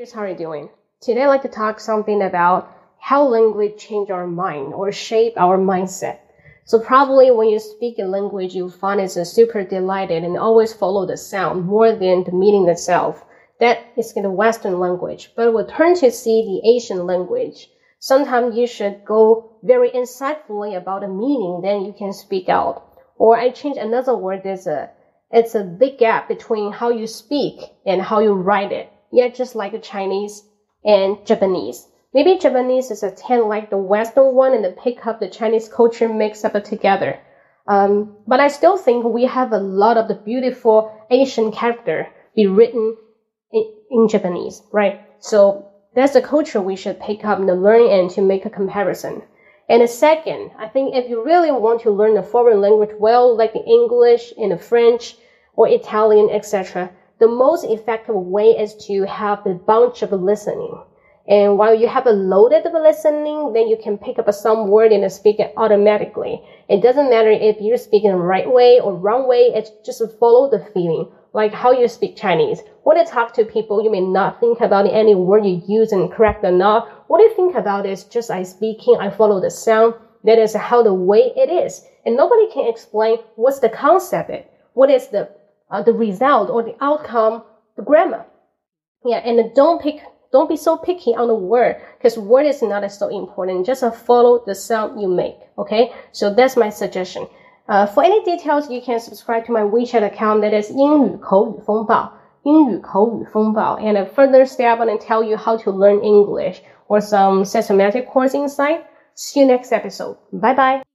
Here's how you're doing. Today I'd like to talk something about how language change our mind or shape our mindset. So probably when you speak a language, you find it's a super delighted and always follow the sound more than the meaning itself. That is in the Western language. But we turn to see the Asian language. Sometimes you should go very insightfully about the meaning, then you can speak out. Or I change another word. There's a, it's a big gap between how you speak and how you write it yeah, just like the Chinese and Japanese. Maybe Japanese is a ten like the Western one and the pick up the Chinese culture mix up together. Um, but I still think we have a lot of the beautiful Asian character be written in, in Japanese, right? So that's the culture we should pick up and learn and to make a comparison. And the second, I think if you really want to learn a foreign language well, like the English and the French or Italian, etc., the most effective way is to have a bunch of listening. And while you have a loaded of listening, then you can pick up some word and speak it automatically. It doesn't matter if you're speaking the right way or wrong way. It's just follow the feeling, like how you speak Chinese. When you talk to people, you may not think about any word you use and correct or not. What you think about is just I speaking, I follow the sound. That is how the way it is. And nobody can explain what's the concept. What is the uh, the result or the outcome, the grammar. Yeah, and don't pick, don't be so picky on the word because word is not so important. Just uh, follow the sound you make. Okay, so that's my suggestion. Uh, for any details, you can subscribe to my WeChat account that is 英语口语风暴。英语口语风暴 and a further step and tell you how to learn English or some systematic course insight. See you next episode. Bye bye.